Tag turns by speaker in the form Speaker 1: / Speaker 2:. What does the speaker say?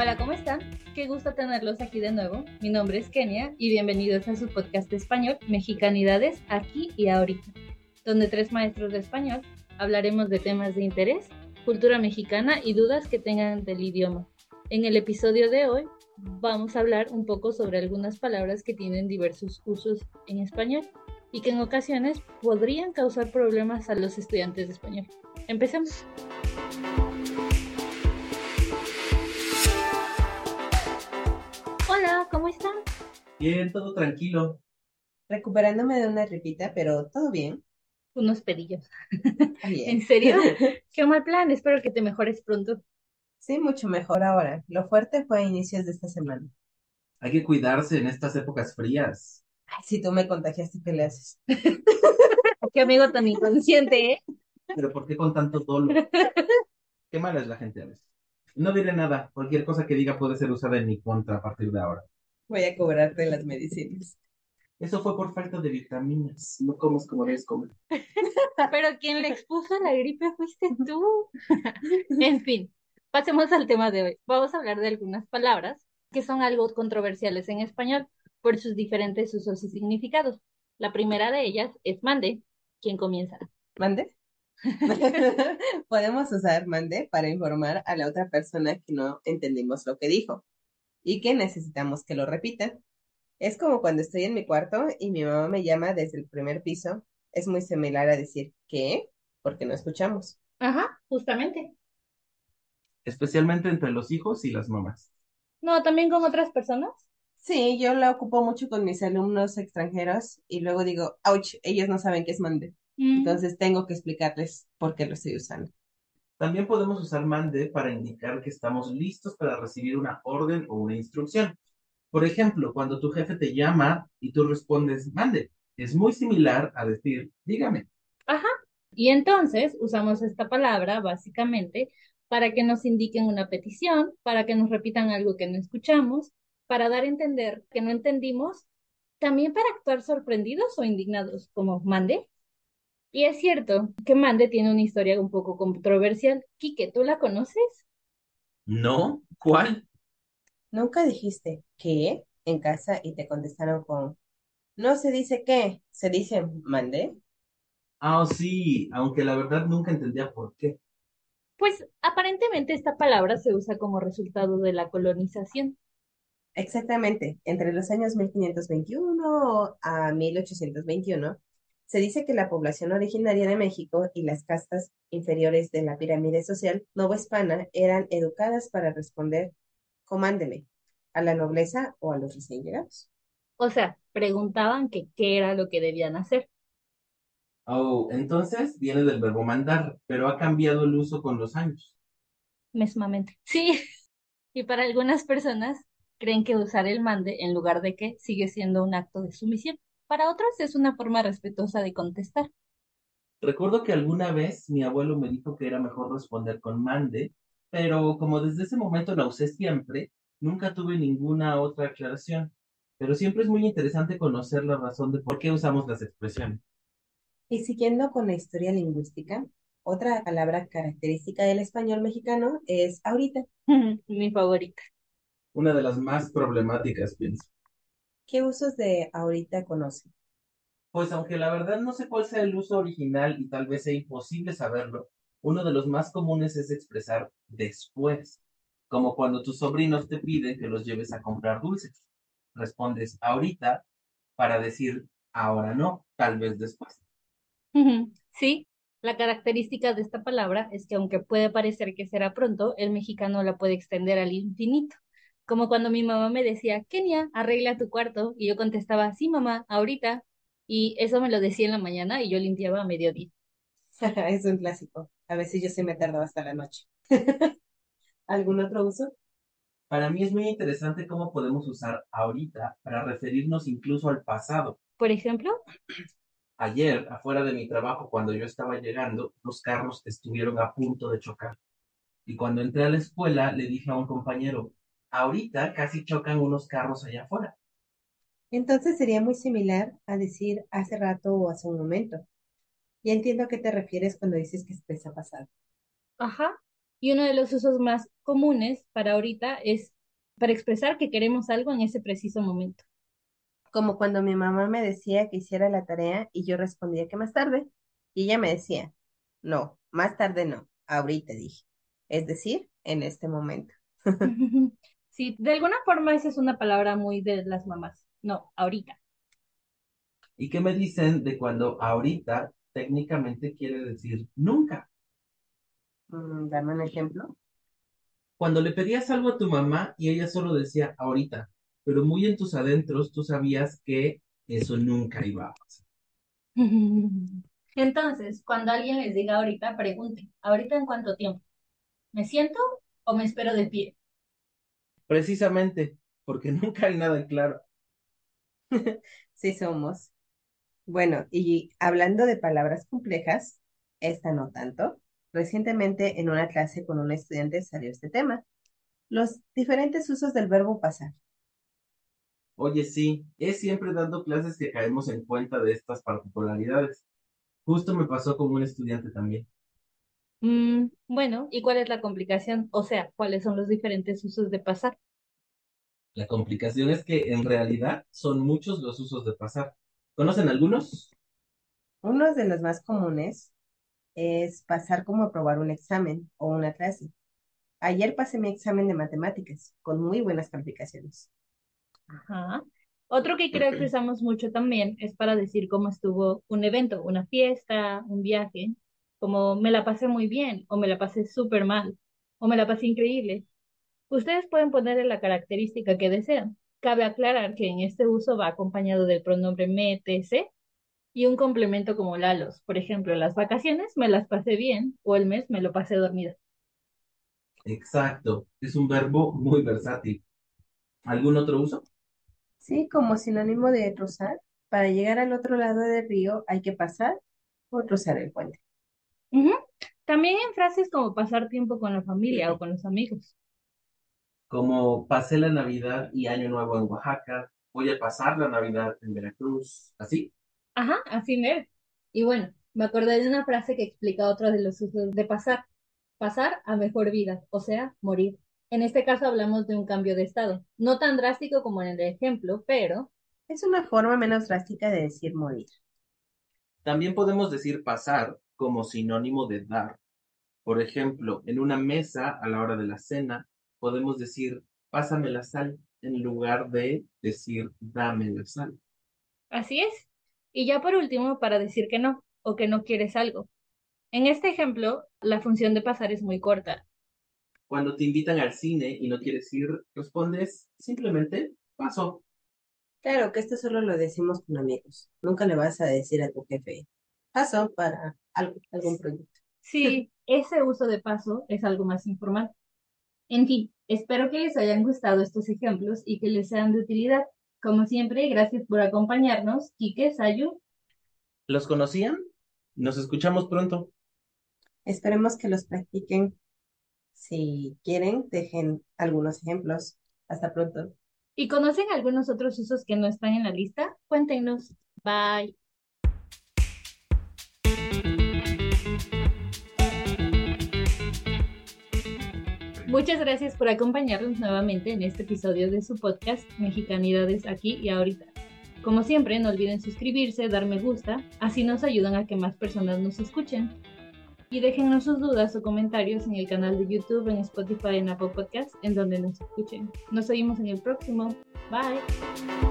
Speaker 1: Hola, ¿cómo están? Qué gusto tenerlos aquí de nuevo. Mi nombre es Kenia y bienvenidos a su podcast de español Mexicanidades aquí y ahorita, donde tres maestros de español hablaremos de temas de interés, cultura mexicana y dudas que tengan del idioma. En el episodio de hoy vamos a hablar un poco sobre algunas palabras que tienen diversos usos en español y que en ocasiones podrían causar problemas a los estudiantes de español. Empecemos.
Speaker 2: Bien, todo tranquilo.
Speaker 3: Recuperándome de una repita, pero todo bien.
Speaker 1: Unos pedillos.
Speaker 3: Bien.
Speaker 1: ¿En serio? Qué mal plan. Espero que te mejores pronto.
Speaker 3: Sí, mucho mejor ahora. Lo fuerte fue a inicios de esta semana.
Speaker 2: Hay que cuidarse en estas épocas frías.
Speaker 3: Ay, si tú me contagiaste, ¿qué le haces?
Speaker 1: Qué amigo tan inconsciente, ¿eh?
Speaker 2: Pero ¿por qué con tanto dolor? Qué mala es la gente a veces. No diré nada. Cualquier cosa que diga puede ser usada en mi contra a partir de ahora.
Speaker 3: Voy a cobrarte las medicinas.
Speaker 2: Eso fue por falta de vitaminas. No comes como debes comer.
Speaker 1: Pero quien le expuso la gripe fuiste tú. En fin, pasemos al tema de hoy. Vamos a hablar de algunas palabras que son algo controversiales en español por sus diferentes usos y significados. La primera de ellas es mande. ¿Quién comienza?
Speaker 3: ¿Mande? Podemos usar mande para informar a la otra persona que no entendimos lo que dijo y que necesitamos que lo repita. Es como cuando estoy en mi cuarto y mi mamá me llama desde el primer piso. Es muy similar a decir ¿qué? Porque no escuchamos.
Speaker 1: Ajá, justamente.
Speaker 2: Especialmente entre los hijos y las mamás.
Speaker 1: No, también con otras personas.
Speaker 3: Sí, yo la ocupo mucho con mis alumnos extranjeros y luego digo, ouch, ellos no saben qué es mande.
Speaker 1: Mm,
Speaker 3: Entonces tengo que explicarles por qué lo estoy usando.
Speaker 2: También podemos usar mande para indicar que estamos listos para recibir una orden o una instrucción. Por ejemplo, cuando tu jefe te llama y tú respondes mande, es muy similar a decir dígame.
Speaker 1: Ajá. Y entonces usamos esta palabra básicamente para que nos indiquen una petición, para que nos repitan algo que no escuchamos, para dar a entender que no entendimos, también para actuar sorprendidos o indignados, como mande. Y es cierto que mande tiene una historia un poco controversial. Quique, ¿tú la conoces?
Speaker 2: ¿No? ¿Cuál?
Speaker 3: Nunca dijiste qué en casa y te contestaron con, no se dice qué, se dice mande.
Speaker 2: Ah, sí, aunque la verdad nunca entendía por qué.
Speaker 1: Pues aparentemente esta palabra se usa como resultado de la colonización.
Speaker 3: Exactamente, entre los años 1521 a 1821, se dice que la población originaria de México y las castas inferiores de la pirámide social novohispana eran educadas para responder comándeme a la nobleza o a los recién llegados.
Speaker 1: O sea, preguntaban que qué era lo que debían hacer.
Speaker 2: Oh, entonces viene del verbo mandar, pero ha cambiado el uso con los años.
Speaker 1: Mesmamente. Sí. Y para algunas personas creen que usar el mande en lugar de que sigue siendo un acto de sumisión. Para otros es una forma respetuosa de contestar.
Speaker 2: Recuerdo que alguna vez mi abuelo me dijo que era mejor responder con mande, pero como desde ese momento la usé siempre, nunca tuve ninguna otra aclaración. Pero siempre es muy interesante conocer la razón de por qué usamos las expresiones.
Speaker 3: Y siguiendo con la historia lingüística, otra palabra característica del español mexicano es ahorita.
Speaker 1: Mi favorita.
Speaker 2: Una de las más problemáticas, pienso.
Speaker 3: ¿Qué usos de ahorita conocen?
Speaker 2: Pues aunque la verdad no sé cuál sea el uso original y tal vez sea imposible saberlo, uno de los más comunes es expresar después, como cuando tus sobrinos te piden que los lleves a comprar dulces. Respondes ahorita para decir ahora no, tal vez después.
Speaker 1: Sí, la característica de esta palabra es que aunque puede parecer que será pronto, el mexicano la puede extender al infinito. Como cuando mi mamá me decía, Kenia, arregla tu cuarto, y yo contestaba, sí, mamá, ahorita. Y eso me lo decía en la mañana y yo limpiaba a mediodía.
Speaker 3: Es un clásico. A veces yo sí me tardaba hasta la noche. ¿Algún otro uso?
Speaker 2: Para mí es muy interesante cómo podemos usar ahorita para referirnos incluso al pasado.
Speaker 1: Por ejemplo,
Speaker 2: Ayer, afuera de mi trabajo, cuando yo estaba llegando, dos carros estuvieron a punto de chocar. Y cuando entré a la escuela, le dije a un compañero, ahorita casi chocan unos carros allá afuera.
Speaker 3: Entonces sería muy similar a decir hace rato o hace un momento. Ya entiendo a qué te refieres cuando dices que está pasado.
Speaker 1: ajá, Y uno de los usos más comunes para ahorita es para expresar que queremos algo en ese preciso momento.
Speaker 3: Como cuando mi mamá me decía que hiciera la tarea y yo respondía que más tarde. Y ella me decía, no, más tarde no, ahorita dije. Es decir, en este momento.
Speaker 1: Sí, de alguna forma esa es una palabra muy de las mamás. No, ahorita.
Speaker 2: ¿Y qué me dicen de cuando ahorita técnicamente quiere decir nunca?
Speaker 3: Mm, dame un ejemplo.
Speaker 2: Cuando le pedías algo a tu mamá y ella solo decía ahorita, pero muy en tus adentros tú sabías que eso nunca iba a pasar.
Speaker 1: Entonces, cuando alguien les diga ahorita, pregunten, ¿ahorita en cuánto tiempo? ¿Me siento o me espero de pie?
Speaker 2: Precisamente, porque nunca hay nada claro.
Speaker 3: Sí somos. Bueno, y hablando de palabras complejas, esta no tanto. Recientemente en una clase con un estudiante salió este tema. Los diferentes usos del verbo pasar.
Speaker 2: Oye, sí, es siempre dando clases que caemos en cuenta de estas particularidades. Justo me pasó con un estudiante también.
Speaker 1: Mm, bueno, ¿y cuál es la complicación? O sea, ¿cuáles son los diferentes usos de pasar?
Speaker 2: La complicación es que en realidad son muchos los usos de pasar. ¿Conocen algunos?
Speaker 3: Uno de los más comunes es pasar como aprobar un examen o una clase. Ayer pasé mi examen de matemáticas con muy buenas calificaciones.
Speaker 1: Ajá. Otro que creo que usamos mucho también es para decir cómo estuvo un evento, una fiesta, un viaje, como me la pasé muy bien o me la pasé súper mal o me la pasé increíble. Ustedes pueden ponerle la característica que desean. Cabe aclarar que en este uso va acompañado del pronombre me, tc y un complemento como lalos. Por ejemplo, las vacaciones me las pasé bien o el mes me lo pasé dormido.
Speaker 2: Exacto, es un verbo muy versátil. ¿Algún otro uso?
Speaker 3: Sí, como sinónimo de cruzar. Para llegar al otro lado del río hay que pasar o cruzar el puente.
Speaker 1: También en frases como pasar tiempo con la familia o con los amigos.
Speaker 2: Como pasé la Navidad y Año Nuevo en Oaxaca, voy a pasar la Navidad en Veracruz, ¿así?
Speaker 1: Ajá, así mero. Y bueno, me acordé de una frase que explica otro de los usos de pasar. Pasar a mejor vida, o sea, morir. En este caso hablamos de un cambio de estado. No tan drástico como en el ejemplo, pero
Speaker 3: Es una forma menos drástica de decir morir.
Speaker 2: También podemos decir pasar como sinónimo de dar. Por ejemplo, en una mesa a la hora de la cena, podemos decir pásame la sal en lugar de decir dame la sal.
Speaker 1: así es. Y ya por último, para decir que no o que no quieres algo. En este ejemplo, la función de pasar es muy corta.
Speaker 2: Cuando te invitan al cine y no quieres ir, respondes simplemente paso.
Speaker 3: Claro que esto solo lo decimos con amigos. Nunca le vas a decir a tu jefe, paso para algo, algún proyecto.
Speaker 1: Sí, ese uso de paso es algo más informal. En fin, espero que les hayan gustado estos ejemplos y que les sean de utilidad. Como siempre, gracias por acompañarnos. Quique, Sayu,
Speaker 2: ¿Los conocían? Nos escuchamos pronto.
Speaker 3: Esperemos que los practiquen. Si quieren, dejen algunos ejemplos. Hasta pronto.
Speaker 1: ¿y conocen algunos otros usos que no están en la lista? Cuéntenos. Bye. Muchas gracias por acompañarnos nuevamente en este episodio de su podcast Mexicanidades aquí y ahorita. Como siempre, no olviden suscribirse, dar me gusta, así nos ayudan a que más personas nos escuchen. Y déjennos sus dudas o comentarios en el canal de YouTube, en Spotify, en Apple Podcasts, en donde nos escuchen. Nos oímos en el próximo. Bye.